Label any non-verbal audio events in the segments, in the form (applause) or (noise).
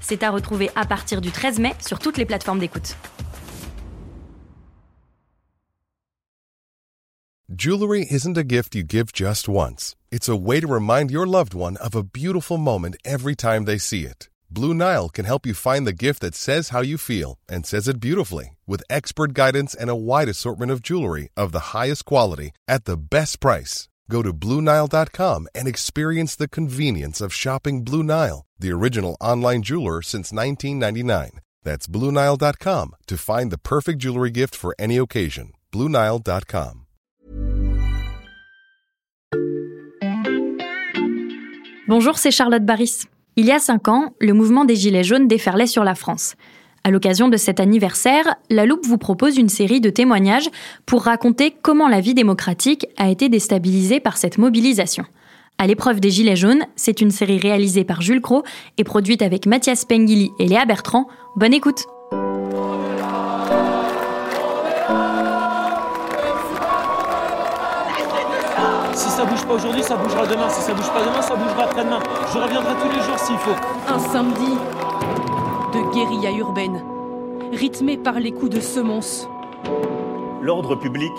C'est à retrouver à partir du 13 mai sur toutes les plateformes d'écoute. Jewelry isn't a gift you give just once. It's a way to remind your loved one of a beautiful moment every time they see it. Blue Nile can help you find the gift that says how you feel and says it beautifully with expert guidance and a wide assortment of jewelry of the highest quality at the best price. Go to BlueNile.com and experience the convenience of shopping Blue Nile, the original online jeweler since 1999. That's BlueNile.com to find the perfect jewelry gift for any occasion. BlueNile.com. Bonjour, c'est Charlotte Baris. Il y a cinq ans, le mouvement des Gilets jaunes déferlait sur la France. À l'occasion de cet anniversaire, La Loupe vous propose une série de témoignages pour raconter comment la vie démocratique a été déstabilisée par cette mobilisation. À l'épreuve des Gilets jaunes, c'est une série réalisée par Jules Cros et produite avec Mathias Pengili et Léa Bertrand. Bonne écoute! Si ça bouge pas aujourd'hui, ça bougera demain. Si ça bouge pas demain, ça bougera après-demain. Je reviendrai tous les jours s'il faut. Un samedi de guérilla urbaine, rythmé par les coups de semonce. L'ordre public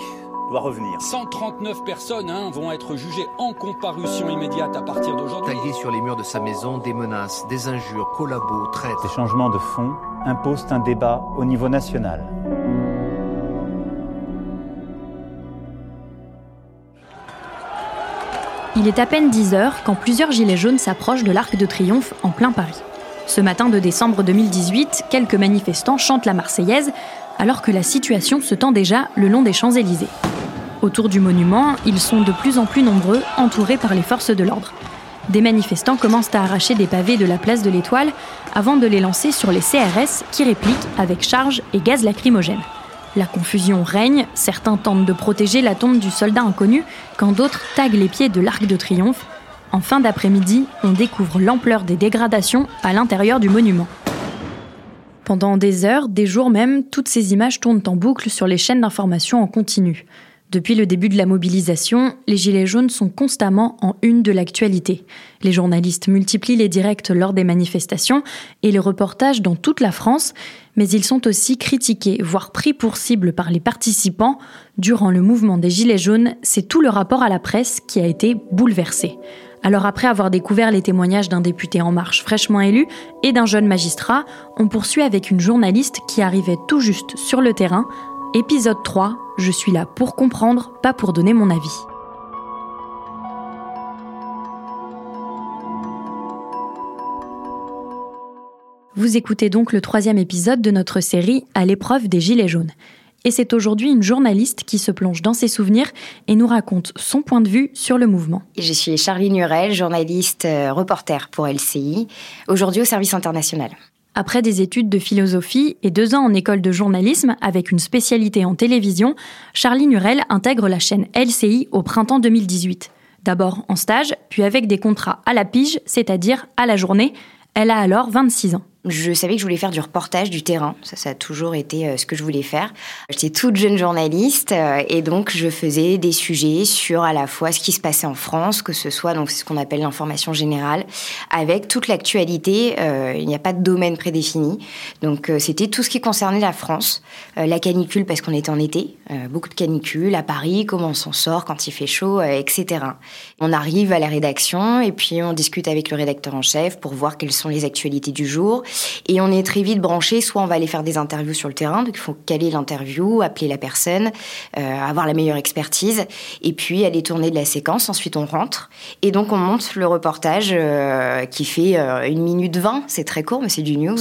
doit revenir. 139 personnes hein, vont être jugées en comparution immédiate à partir d'aujourd'hui. Tagué sur les murs de sa maison des menaces, des injures, collabos, traites. Ces changements de fond imposent un débat au niveau national. Il est à peine 10 heures quand plusieurs gilets jaunes s'approchent de l'Arc de Triomphe en plein Paris. Ce matin de décembre 2018, quelques manifestants chantent la Marseillaise alors que la situation se tend déjà le long des Champs-Élysées. Autour du monument, ils sont de plus en plus nombreux, entourés par les forces de l'ordre. Des manifestants commencent à arracher des pavés de la place de l'Étoile avant de les lancer sur les CRS qui répliquent avec charge et gaz lacrymogène. La confusion règne, certains tentent de protéger la tombe du soldat inconnu, quand d'autres taguent les pieds de l'Arc de Triomphe. En fin d'après-midi, on découvre l'ampleur des dégradations à l'intérieur du monument. Pendant des heures, des jours même, toutes ces images tournent en boucle sur les chaînes d'information en continu. Depuis le début de la mobilisation, les Gilets jaunes sont constamment en une de l'actualité. Les journalistes multiplient les directs lors des manifestations et les reportages dans toute la France, mais ils sont aussi critiqués, voire pris pour cible par les participants. Durant le mouvement des Gilets jaunes, c'est tout le rapport à la presse qui a été bouleversé. Alors après avoir découvert les témoignages d'un député En Marche fraîchement élu et d'un jeune magistrat, on poursuit avec une journaliste qui arrivait tout juste sur le terrain. Épisode 3, je suis là pour comprendre, pas pour donner mon avis. Vous écoutez donc le troisième épisode de notre série À l'épreuve des Gilets jaunes. Et c'est aujourd'hui une journaliste qui se plonge dans ses souvenirs et nous raconte son point de vue sur le mouvement. Je suis Charlie Nurel, journaliste euh, reporter pour LCI, aujourd'hui au service international. Après des études de philosophie et deux ans en école de journalisme avec une spécialité en télévision, Charlie Nurel intègre la chaîne LCI au printemps 2018. D'abord en stage, puis avec des contrats à la pige, c'est-à-dire à la journée. Elle a alors 26 ans. Je savais que je voulais faire du reportage du terrain. Ça, ça a toujours été euh, ce que je voulais faire. J'étais toute jeune journaliste euh, et donc je faisais des sujets sur à la fois ce qui se passait en France, que ce soit donc ce qu'on appelle l'information générale, avec toute l'actualité. Euh, il n'y a pas de domaine prédéfini. Donc c'était tout ce qui concernait la France, la canicule parce qu'on était en été, beaucoup de canicules à Paris, comment on s'en sort quand il fait chaud, etc. On arrive à la rédaction et puis on discute avec le rédacteur en chef pour voir quelles sont les actualités du jour. Et on est très vite branché, soit on va aller faire des interviews sur le terrain, donc il faut caler l'interview, appeler la personne, euh, avoir la meilleure expertise, et puis aller tourner de la séquence, ensuite on rentre, et donc on monte le reportage euh, qui fait euh, une minute vingt, c'est très court, mais c'est du news,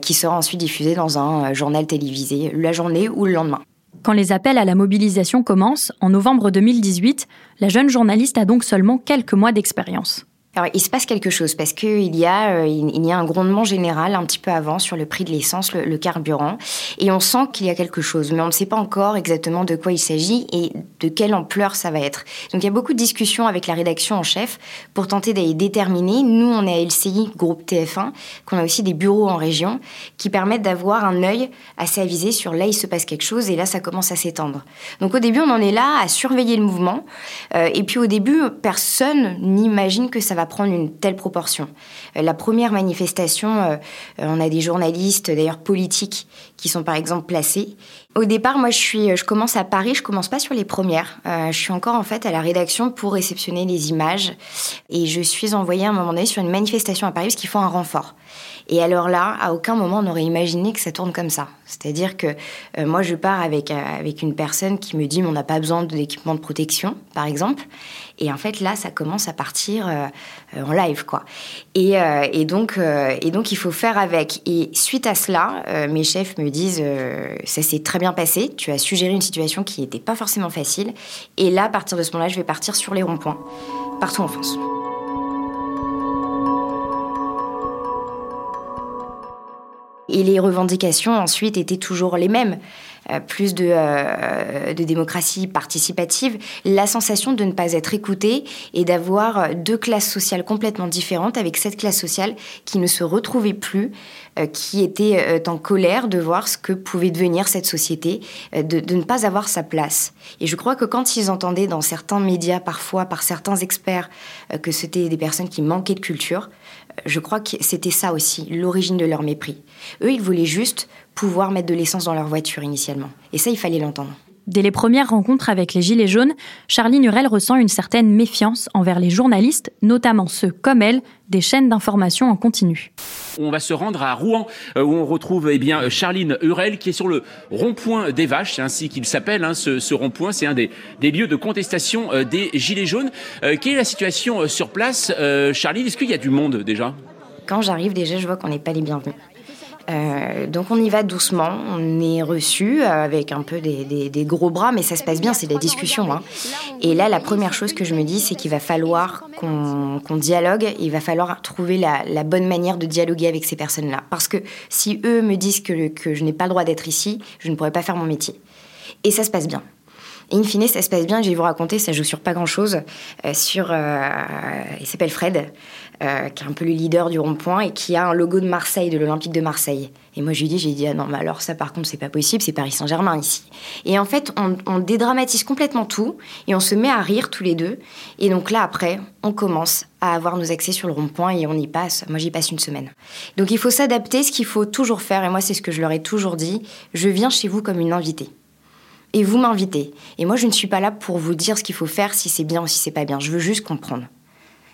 qui sera ensuite diffusé dans un journal télévisé la journée ou le lendemain. Quand les appels à la mobilisation commencent, en novembre 2018, la jeune journaliste a donc seulement quelques mois d'expérience. Alors, il se passe quelque chose parce qu'il y, a, euh, y a un grondement général un petit peu avant sur le prix de l'essence, le, carburant, et on sent qu'il y a quelque chose, mais on ne sait pas encore exactement de quoi il s'agit et de quelle ampleur ça va être. Donc, il y a beaucoup de discussions avec la rédaction en chef pour tenter d'aller déterminer. Nous, on est à LCI, groupe TF1, qu'on a aussi des bureaux en région qui permettent d'avoir un œil assez avisé sur là, il se passe quelque chose et là, ça commence à s'étendre. Donc, au début, on en est là à surveiller le mouvement, euh, et puis au début, personne n'imagine que ça va prendre une telle proportion. Euh, la première manifestation, euh, euh, on a des journalistes, d'ailleurs politiques, qui sont par exemple placés. Au départ, moi, je suis, je commence à Paris. Je commence pas sur les premières. je suis encore en fait à la rédaction pour réceptionner les images, et je suis envoyée à un moment donné sur une manifestation à Paris parce qu'il faut un renfort. Et alors là, à aucun moment on aurait imaginé que ça tourne comme ça. C'est-à-dire que moi, je pars avec, avec une personne qui me dit on n'a pas besoin d'équipement de protection, par exemple. Et en fait, là, ça commence à partir euh, en live, quoi. Euh, euh, et donc, il faut faire avec. Et suite à cela, mes chefs me disent ça s'est très bien passé. Tu as suggéré une situation qui n'était pas forcément facile. Et là, à partir de ce moment-là, je vais partir sur les ronds-points partout en France. Et les revendications ensuite étaient toujours les mêmes. Euh, plus de, euh, de, démocratie participative, la sensation de ne pas être écouté et d'avoir deux classes sociales complètement différentes avec cette classe sociale qui ne se retrouvait plus, euh, qui était en colère de voir ce que pouvait devenir cette société, de, ne pas avoir sa place. Et je crois que quand ils entendaient dans certains médias, parfois par certains experts, que c'était des personnes qui manquaient de culture, je crois que c'était ça aussi, l'origine de leur mépris. Eux, ils voulaient juste pouvoir mettre de l'essence dans leur voiture initialement. Et ça, il fallait l'entendre. Dès les premières rencontres avec les Gilets jaunes, Charlie Nurel ressent une certaine méfiance envers les journalistes, notamment ceux, comme elle, des chaînes d'information en continu. On va se rendre à Rouen, euh, où on retrouve eh bien, Charline Hurel, qui est sur le rond-point des Vaches, c'est ainsi qu'il s'appelle, hein, ce, rond-point. C'est un des, lieux de contestation euh, des Gilets jaunes. Euh, quelle est la situation sur place Charline, est-ce qu'il y a du monde déjà? Quand j'arrive, déjà, je vois qu'on n'est pas les bienvenus. Euh, donc on y va doucement, on est reçu euh, avec un peu des, gros bras, mais ça se passe bien, c'est des discussions. Hein. Et là, la première chose que je me dis, c'est qu'il va falloir qu'on dialogue, il va falloir trouver la, bonne manière de dialoguer avec ces personnes-là. Parce que si eux me disent que, je n'ai pas le droit d'être ici, je ne pourrais pas faire mon métier. Et ça se passe bien. Et in fine, ça se passe bien. Je vais vous raconter, ça joue sur pas grand-chose. Euh, sur, il s'appelle Fred. Euh, qui est un peu le leader du rond-point et qui a un logo de Marseille, de l'Olympique de Marseille. Et moi, je lui dis, j'ai dit, ah non, mais alors ça, par contre, c'est pas possible, c'est Paris Saint-Germain ici. Et en fait, on, dédramatise complètement tout et on se met à rire tous les deux. Et donc là, après, on commence à avoir nos accès sur le rond-point et on y passe. Moi, j'y passe une semaine. Donc il faut s'adapter, ce qu'il faut toujours faire, et moi, c'est ce que je leur ai toujours dit, je viens chez vous comme une invitée et vous m'invitez. Et moi, je ne suis pas là pour vous dire ce qu'il faut faire, si c'est bien ou si c'est pas bien. Je veux juste comprendre.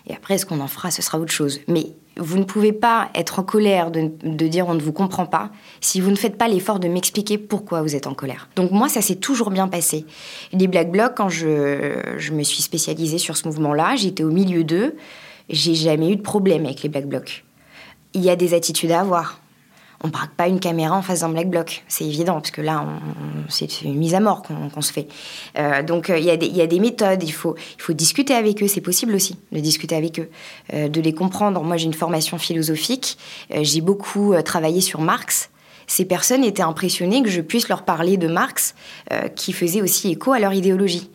Et après, ce qu'on en fera, ce sera autre chose. Mais vous ne pouvez pas être en colère de, dire on ne vous comprend pas si vous ne faites pas l'effort de m'expliquer pourquoi vous êtes en colère. Donc moi, ça s'est toujours bien passé. Les Black Blocs, quand je, je me suis spécialisée sur ce mouvement-là, j'étais au milieu d'eux, j'ai jamais eu de problème avec les Black Blocs. Il y a des attitudes à avoir on braque pas une caméra en face d'un black bloc, c'est évident, parce que là, c'est une mise à mort qu'on se fait. Euh, donc, euh, il y, a des méthodes, il faut, il faut discuter avec eux, c'est possible aussi de discuter avec eux, euh, de les comprendre. Moi, j'ai une formation philosophique, j'ai beaucoup travaillé sur Marx. Ces personnes étaient impressionnées que je puisse leur parler de Marx, qui faisait aussi écho à leur idéologie.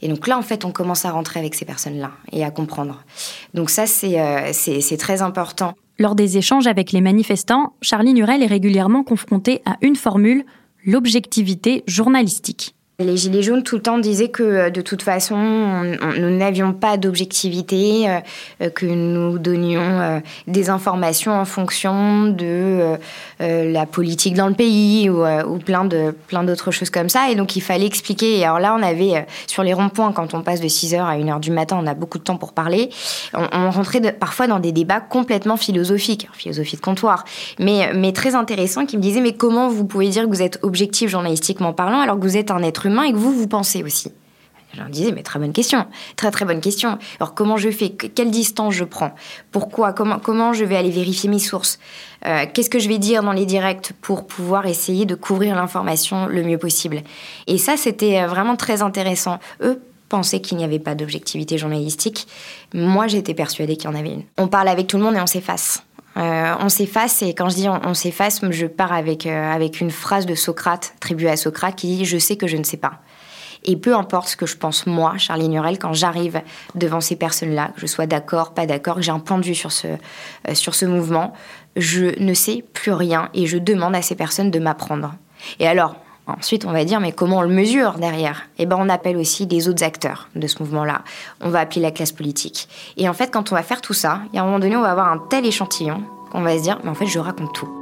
Et donc là, en fait, on commence à rentrer avec ces personnes-là et à comprendre. Donc ça, c'est très important. Lors des échanges avec les manifestants, Charlie Nurel est régulièrement confronté à une formule, l'objectivité journalistique. Les Gilets jaunes tout le temps disaient que euh, de toute façon, nous n'avions pas d'objectivité, euh, euh, que nous donnions des informations en fonction de la politique dans le pays ou, plein de plein d'autres choses comme ça. Et donc il fallait expliquer. Et alors là, on avait sur les ronds-points, quand on passe de 6h à 1h du matin, on a beaucoup de temps pour parler. On, rentrait parfois dans des débats complètement philosophiques, philosophie de comptoir, mais, mais très intéressants, qui me disaient mais comment vous pouvez dire que vous êtes objectif journalistiquement parlant alors que vous êtes un être humain et que vous, vous pensez aussi je leur disais, mais très bonne question, très très bonne question. Alors comment je fais? Quelle distance je prends? Pourquoi? Comment, comment je vais aller vérifier mes sources? Euh, Qu'est-ce que je vais dire dans les directs pour pouvoir essayer de couvrir l'information le mieux possible? Et ça, c'était euh, vraiment très intéressant. Eux, pensait qu'il n'y avait pas d'objectivité journalistique. Moi, j'étais persuadée qu'il y en avait une. On parle avec tout le monde et on s'efface. Euh, on s'efface et quand je dis on, s'efface, je pars avec, euh, avec une phrase de Socrate, attribuée à Socrate, qui dit Je sais que je ne sais pas. Et peu importe ce que je pense moi, Charlie Nurel, quand j'arrive devant ces personnes-là, que je sois d'accord, pas d'accord, que j'ai un point de vue sur ce, euh, sur ce mouvement, je ne sais plus rien et je demande à ces personnes de m'apprendre. Et alors, Ensuite, on va dire, mais comment on le mesure derrière? Eh ben, on appelle aussi les autres acteurs de ce mouvement-là. On va appeler la classe politique. Et en fait, quand on va faire tout ça, il y a un moment donné, on va avoir un tel échantillon qu'on va se dire, mais en fait, je raconte tout.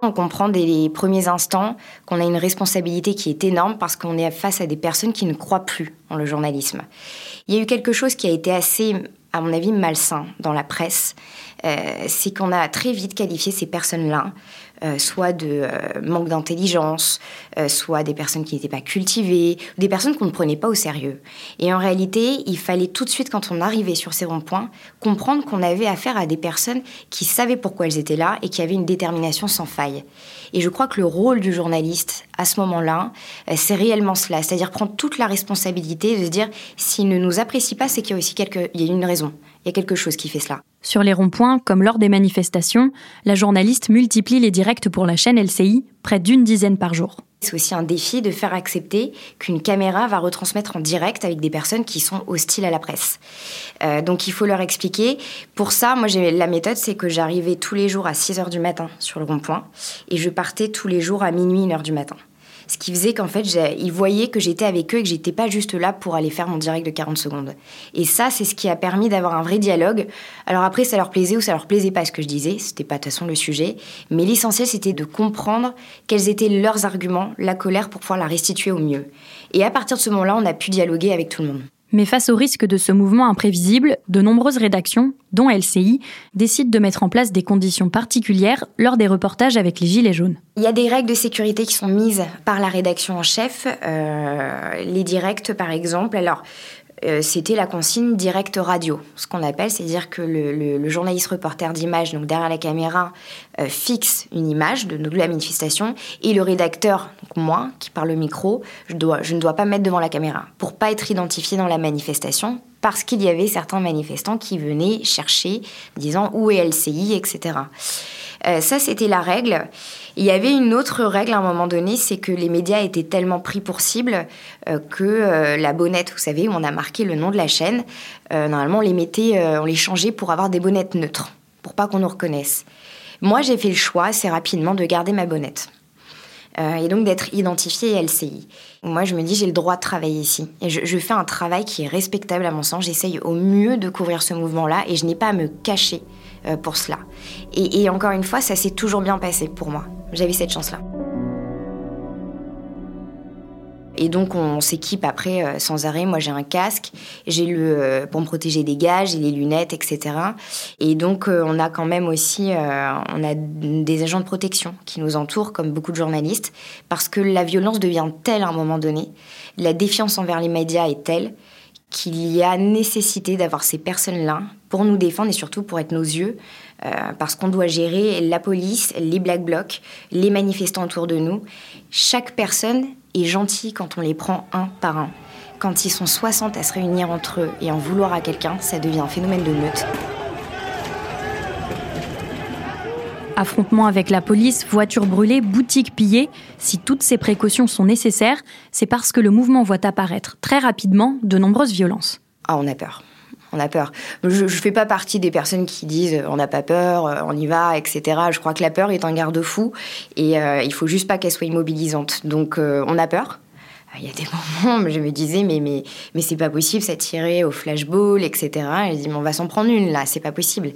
On comprend dès les premiers instants qu'on a une responsabilité qui est énorme parce qu'on est face à des personnes qui ne croient plus en le journalisme. Il y a eu quelque chose qui a été assez, à mon avis, malsain dans la presse. Euh, c'est qu'on a très vite qualifié ces personnes-là euh, soit de euh, manque d'intelligence, euh, soit des personnes qui n'étaient pas cultivées, des personnes qu'on ne prenait pas au sérieux. Et en réalité, il fallait tout de suite, quand on arrivait sur ces ronds-points, comprendre qu'on avait affaire à des personnes qui savaient pourquoi elles étaient là et qui avaient une détermination sans faille. Et je crois que le rôle du journaliste, à ce moment-là, c'est réellement cela, c'est-à-dire prendre toute la responsabilité de se dire, s'il ne nous apprécie pas, c'est qu'il y a aussi quelque... il y a une raison. Il y a quelque chose qui fait cela. Sur les ronds-points, comme lors des manifestations, la journaliste multiplie les directs pour la chaîne LCI, près d'une dizaine par jour. C'est aussi un défi de faire accepter qu'une caméra va retransmettre en direct avec des personnes qui sont hostiles à la presse. Euh, donc il faut leur expliquer. Pour ça, moi, la méthode, c'est que j'arrivais tous les jours à 6 h du matin sur le rond-point et je partais tous les jours à minuit, 1 h du matin. Ce qui faisait qu'en fait, ils voyaient que j'étais avec eux et que j'étais pas juste là pour aller faire mon direct de 40 secondes. Et ça, c'est ce qui a permis d'avoir un vrai dialogue. Alors après, ça leur plaisait ou ça leur plaisait pas ce que je disais, c'était pas de toute façon le sujet. Mais l'essentiel, c'était de comprendre quels étaient leurs arguments, la colère pour pouvoir la restituer au mieux. Et à partir de ce moment-là, on a pu dialoguer avec tout le monde. Mais face au risque de ce mouvement imprévisible, de nombreuses rédactions, dont LCI, décident de mettre en place des conditions particulières lors des reportages avec les Gilets jaunes. Il y a des règles de sécurité qui sont mises par la rédaction en chef. Euh, les directs, par exemple. Alors, euh, c'était la consigne direct radio, ce qu'on appelle, c'est-à-dire que le, journaliste reporter d'image, donc derrière la caméra, euh, fixe une image de, la manifestation, et le rédacteur, moi, qui parle au micro, je, ne dois pas me mettre devant la caméra pour pas être identifié dans la manifestation, parce qu'il y avait certains manifestants qui venaient chercher, disant où est LCI, etc. Euh, ça, c'était la règle. Il y avait une autre règle à un moment donné, c'est que les médias étaient tellement pris pour cible euh, que euh, la bonnette, vous savez, où on a marqué le nom de la chaîne, normalement on les mettait, on les changeait pour avoir des bonnettes neutres, pour pas qu'on nous reconnaisse. Moi, j'ai fait le choix assez rapidement de garder ma bonnette. et donc d'être identifiée LCI. Moi, je me dis, j'ai le droit de travailler ici. Et je, je, fais un travail qui est respectable à mon sens. J'essaye au mieux de couvrir ce mouvement-là et je n'ai pas à me cacher pour cela. Et, encore une fois, ça s'est toujours bien passé pour moi. J'avais cette chance-là. Et donc on s'équipe après euh, sans arrêt. Moi j'ai un casque, j'ai le euh, pour me protéger des gages, j'ai les lunettes, etc. Et donc on a quand même aussi on a des agents de protection qui nous entourent comme beaucoup de journalistes parce que la violence devient telle à un moment donné, la défiance envers les médias est telle qu'il y a nécessité d'avoir ces personnes-là pour nous défendre et surtout pour être nos yeux, euh, parce qu'on doit gérer la police, les black blocs, les manifestants autour de nous. Chaque personne est gentille quand on les prend un par un. Quand ils sont 60 à se réunir entre eux et en vouloir à quelqu'un, ça devient un phénomène de meute. Affrontements avec la police, voitures brûlées, boutiques pillées, si toutes ces précautions sont nécessaires, c'est parce que le mouvement voit apparaître très rapidement de nombreuses violences. Ah, on a peur. On a peur. Je ne fais pas partie des personnes qui disent euh, on n'a pas peur, euh, on y va, etc. Je crois que la peur est un garde-fou et euh, il faut juste pas qu'elle soit immobilisante. Donc on a peur. Il y a des (laughs) moments où je me disais, mais, mais, mais c'est pas possible, ça tirait au flashball, etc. Et je dis, mais on va s'en prendre une là, c'est pas possible.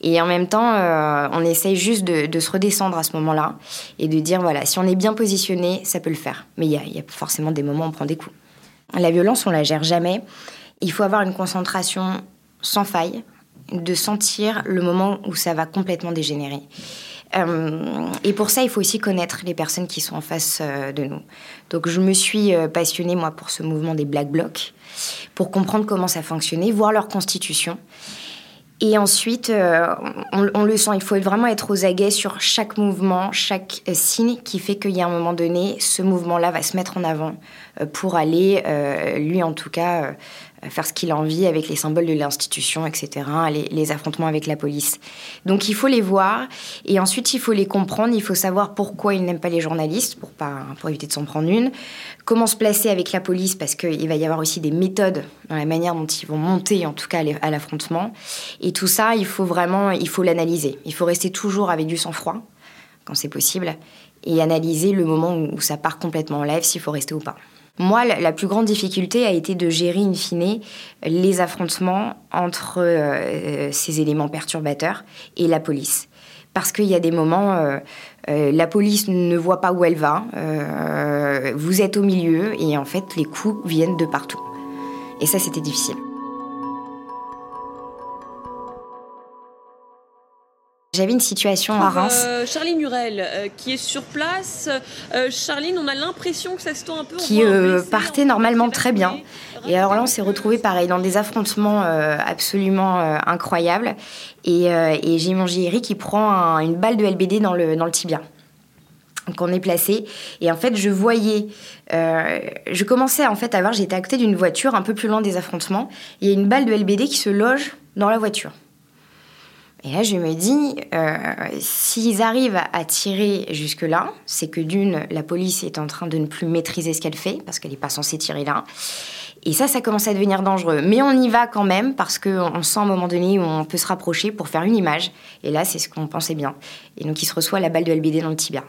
Et en même temps, euh, on essaye juste de, se redescendre à ce moment-là et de dire, voilà, si on est bien positionné, ça peut le faire. Mais il y a, y a forcément des moments où on prend des coups. La violence, on la gère jamais. Il faut avoir une concentration sans faille, de sentir le moment où ça va complètement dégénérer. Euh, et pour ça, il faut aussi connaître les personnes qui sont en face euh, de nous. Donc, je me suis euh, passionnée, moi, pour ce mouvement des Black Blocs, pour comprendre comment ça fonctionnait, voir leur constitution. Et ensuite, on, on, le sent, il faut vraiment être aux aguets sur chaque mouvement, chaque signe qui fait qu'il y a un moment donné, ce mouvement-là va se mettre en avant pour aller, lui en tout cas, faire ce qu'il a envie avec les symboles de l'institution, etc., les, affrontements avec la police. Donc il faut les voir et ensuite il faut les comprendre, il faut savoir pourquoi ils n'aiment pas les journalistes, pour éviter de s'en prendre une, comment se placer avec la police, parce qu'il va y avoir aussi des méthodes dans la manière dont ils vont monter, en tout cas à l'affrontement. Et tout ça, il faut vraiment, il faut l'analyser. Il faut rester toujours avec du sang-froid, quand c'est possible, et analyser le moment où ça part complètement en live, s'il faut rester ou pas. Moi, la plus grande difficulté a été de gérer in fine les affrontements entre euh, ces éléments perturbateurs et la police. Parce qu'il y a des moments, euh, euh, la police ne voit pas où elle va, euh, vous êtes au milieu et en fait les coups viennent de partout. Et ça, c'était difficile. J'avais une situation à Reims. Euh, Charline Hurel, euh, qui est sur place. Euh, Charline, on a l'impression que ça se tend un peu. Qui euh, partait normalement très bien. Et alors là, on s'est retrouvé pareil dans des affrontements euh, absolument incroyables. Et, et j'ai mon JRI qui prend un, une balle de LBD dans le, dans le tibia. Donc on est placé et en fait je voyais, euh, je commençais en fait à voir, j'étais à côté d'une voiture un peu plus loin des affrontements, il y a une balle de LBD qui se loge dans la voiture. Et là, je me dis, euh, s'ils arrivent à tirer jusque-là, c'est que d'une, la police est en train de ne plus maîtriser ce qu'elle fait, parce qu'elle n'est pas censée tirer là. Et ça, ça commence à devenir dangereux. Mais on y va quand même, parce qu'on sent à un moment donné où on peut se rapprocher pour faire une image. Et là, c'est ce qu'on pensait bien. Et donc, il se reçoit la balle de LBD dans le tibia.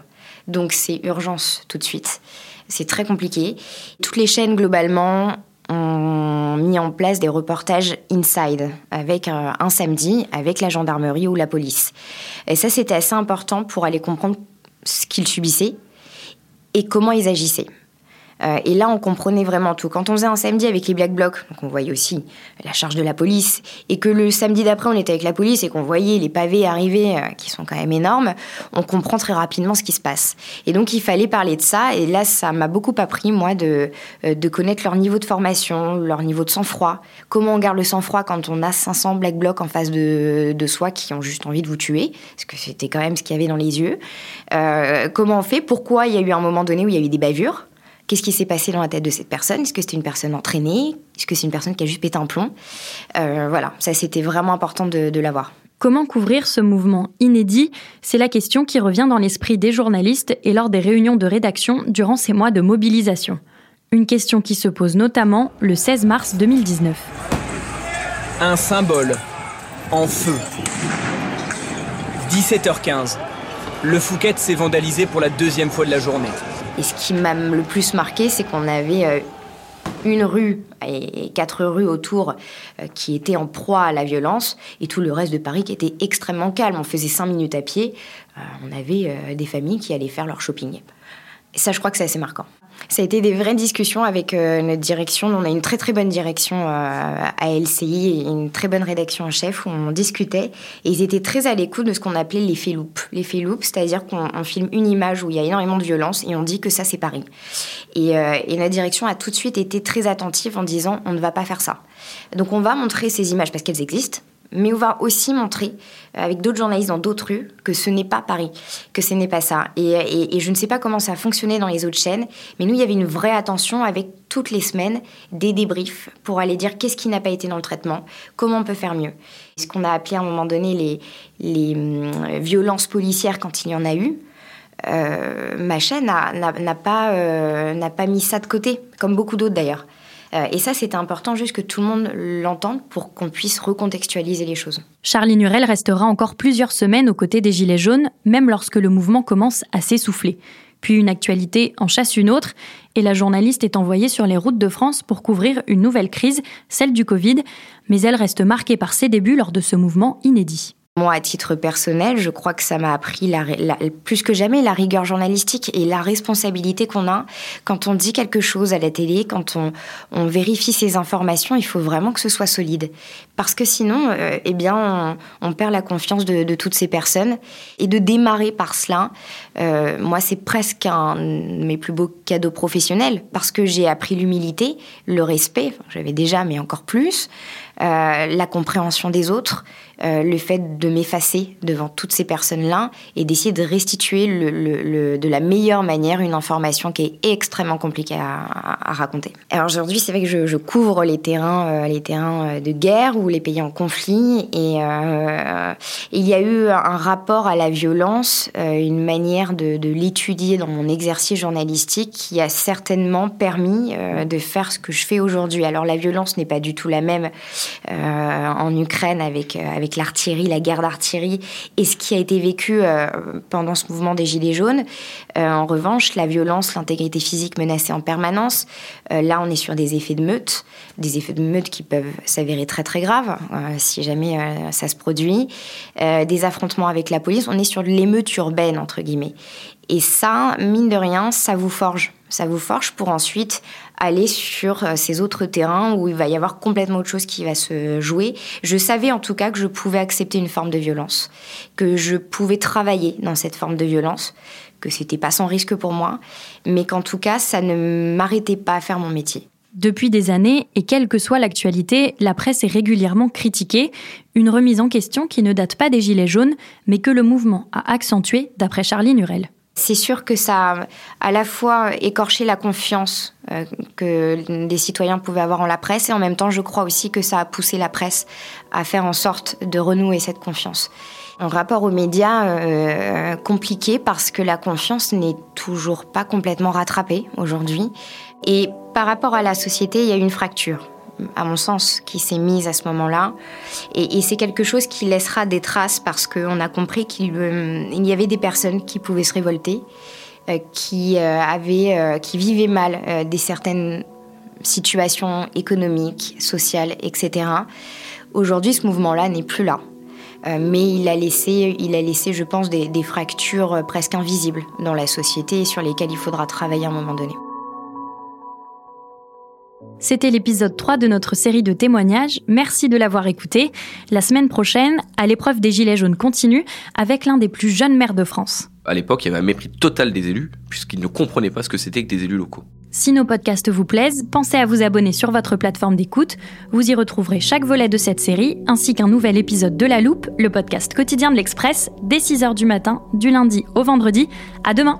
Donc, c'est urgence tout de suite. C'est très compliqué. Toutes les chaînes, globalement, ont mis en place des reportages inside avec un, un samedi avec la gendarmerie ou la police. Et ça, c'était assez important pour aller comprendre ce qu'ils subissaient et comment ils agissaient. Euh, et là, on comprenait vraiment tout. Quand on faisait un samedi avec les Black Blocs, donc on voyait aussi la charge de la police, et que le samedi d'après, on était avec la police et qu'on voyait les pavés arriver, euh, qui sont quand même énormes, on comprend très rapidement ce qui se passe. Et donc, il fallait parler de ça. Et là, ça m'a beaucoup appris, moi, de, euh, connaître leur niveau de formation, leur niveau de sang-froid. Comment on garde le sang-froid quand on a 500 Black Blocs en face de, de soi qui ont juste envie de vous tuer, parce que c'était quand même ce qu'il y avait dans les yeux. Comment on fait? Pourquoi il y a eu un moment donné où il y a eu des bavures? Qu'est-ce qui s'est passé dans la tête de cette personne? Est-ce que c'était une personne entraînée? Est-ce que c'est une personne qui a juste pété un plomb? Euh, Voilà, ça c'était vraiment important de, de l'avoir. Comment couvrir ce mouvement inédit? C'est la question qui revient dans l'esprit des journalistes et lors des réunions de rédaction durant ces mois de mobilisation. Une question qui se pose notamment le 16 mars 2019. Un symbole en feu. 17h15. Le Fouquet s'est vandalisé pour la deuxième fois de la journée. Et ce qui m'a le plus marqué, c'est qu'on avait euh, une rue et quatre rues autour euh, qui étaient en proie à la violence et tout le reste de Paris qui était extrêmement calme. On faisait cinq minutes à pied, euh, on avait des familles qui allaient faire leur shopping. Et ça, je crois que c'est assez marquant. Ça a été des vraies discussions avec euh, notre direction. On a une très très bonne direction euh, à LCI et une très bonne rédaction en chef où on discutait. Et ils étaient très à l'écoute de ce qu'on appelait l'effet loop. L'effet loop, c'est-à-dire qu'on filme une image où il y a énormément de violence et on dit que ça c'est Paris. Et, euh, et notre direction a tout de suite été très attentive en disant on ne va pas faire ça. Donc on va montrer ces images parce qu'elles existent mais on va aussi montrer avec d'autres journalistes dans d'autres rues que ce n'est pas Paris, que ce n'est pas ça. Et, je ne sais pas comment ça a fonctionné dans les autres chaînes, mais nous, il y avait une vraie attention avec toutes les semaines des débriefs pour aller dire qu'est-ce qui n'a pas été dans le traitement, comment on peut faire mieux. Ce qu'on a appelé à un moment donné les, euh, violences policières quand il y en a eu. Euh, ma chaîne n'a pas, euh, pas mis ça de côté, comme beaucoup d'autres d'ailleurs. Euh, et ça, c'était important juste que tout le monde l'entende pour qu'on puisse recontextualiser les choses. Charline Hurel restera encore plusieurs semaines aux côtés des Gilets jaunes, même lorsque le mouvement commence à s'essouffler. Puis une actualité en chasse une autre, et la journaliste est envoyée sur les routes de France pour couvrir une nouvelle crise, celle du Covid, mais elle reste marquée par ses débuts lors de ce mouvement inédit. Moi, à titre personnel, je crois que ça m'a appris plus que jamais la rigueur journalistique et la responsabilité qu'on a quand on dit quelque chose à la télé, quand on, vérifie ces informations, il faut vraiment que ce soit solide. Parce que sinon, euh, eh bien, on, perd la confiance de, toutes ces personnes. Et de démarrer par cela, euh, moi, c'est presque un de mes plus beaux cadeaux professionnels parce que j'ai appris l'humilité, le respect, j'avais déjà, mais encore plus, la compréhension des autres, euh, le fait de m'effacer devant toutes ces personnes-là et d'essayer de restituer le, de la meilleure manière une information qui est extrêmement compliquée à, raconter. Alors aujourd'hui, c'est vrai que je, couvre les terrains, euh, les terrains euh, de guerre ou les pays en conflit et il y a eu un rapport à la violence, une manière de, de l'étudier dans mon exercice journalistique qui a certainement permis de faire ce que je fais aujourd'hui. Alors la violence n'est pas du tout la même en Ukraine avec avec l'artillerie, la guerre d'artillerie et ce qui a été vécu euh, pendant ce mouvement des Gilets jaunes. Euh, en revanche, la violence, l'intégrité physique menacée en permanence, euh, là on est sur des effets de meute, des effets de meute qui peuvent s'avérer très très graves si jamais ça se produit, des affrontements avec la police, on est sur de l'émeute urbaine entre guillemets. Et ça, mine de rien, ça vous forge. Ça vous forge pour ensuite aller sur euh, ces autres terrains où il va y avoir complètement autre chose qui va se jouer. Je savais en tout cas que je pouvais accepter une forme de violence, que je pouvais travailler dans cette forme de violence, que c'était pas sans risque pour moi, mais qu'en tout cas, ça ne m'arrêtait pas à faire mon métier. Depuis des années, et quelle que soit l'actualité, la presse est régulièrement critiquée, une remise en question qui ne date pas des Gilets jaunes, mais que le mouvement a accentué, d'après Charline Hurel. C'est sûr que ça a à la fois écorché la confiance euh, que des citoyens pouvaient avoir en la presse et en même temps je crois aussi que ça a poussé la presse à faire en sorte de renouer cette confiance. Un rapport aux médias euh, compliqué parce que la confiance n'est toujours pas complètement rattrapée aujourd'hui et par rapport à la société il y a une fracture à mon sens, qui s'est mise à ce moment-là. Et, c'est quelque chose qui laissera des traces parce qu'on a compris qu'il euh, y avait des personnes qui pouvaient se révolter, euh, qui, euh, avaient, qui vivaient mal des certaines situations économiques, sociales, etc. Aujourd'hui, ce mouvement-là n'est plus là. mais il a laissé, il a laissé, je pense, des, des fractures presque invisibles dans la société et sur lesquelles il faudra travailler à un moment donné. C'était l'épisode 3 de notre série de témoignages. Merci de l'avoir écouté. La semaine prochaine, à l'épreuve des Gilets jaunes continue avec l'un des plus jeunes maires de France. À l'époque, il y avait un mépris total des élus, puisqu'ils ne comprenaient pas ce que c'était que des élus locaux. Si nos podcasts vous plaisent, pensez à vous abonner sur votre plateforme d'écoute. Vous y retrouverez chaque volet de cette série, ainsi qu'un nouvel épisode de La Loupe, le podcast quotidien de l'Express, dès 6h du matin, du lundi au vendredi. À demain!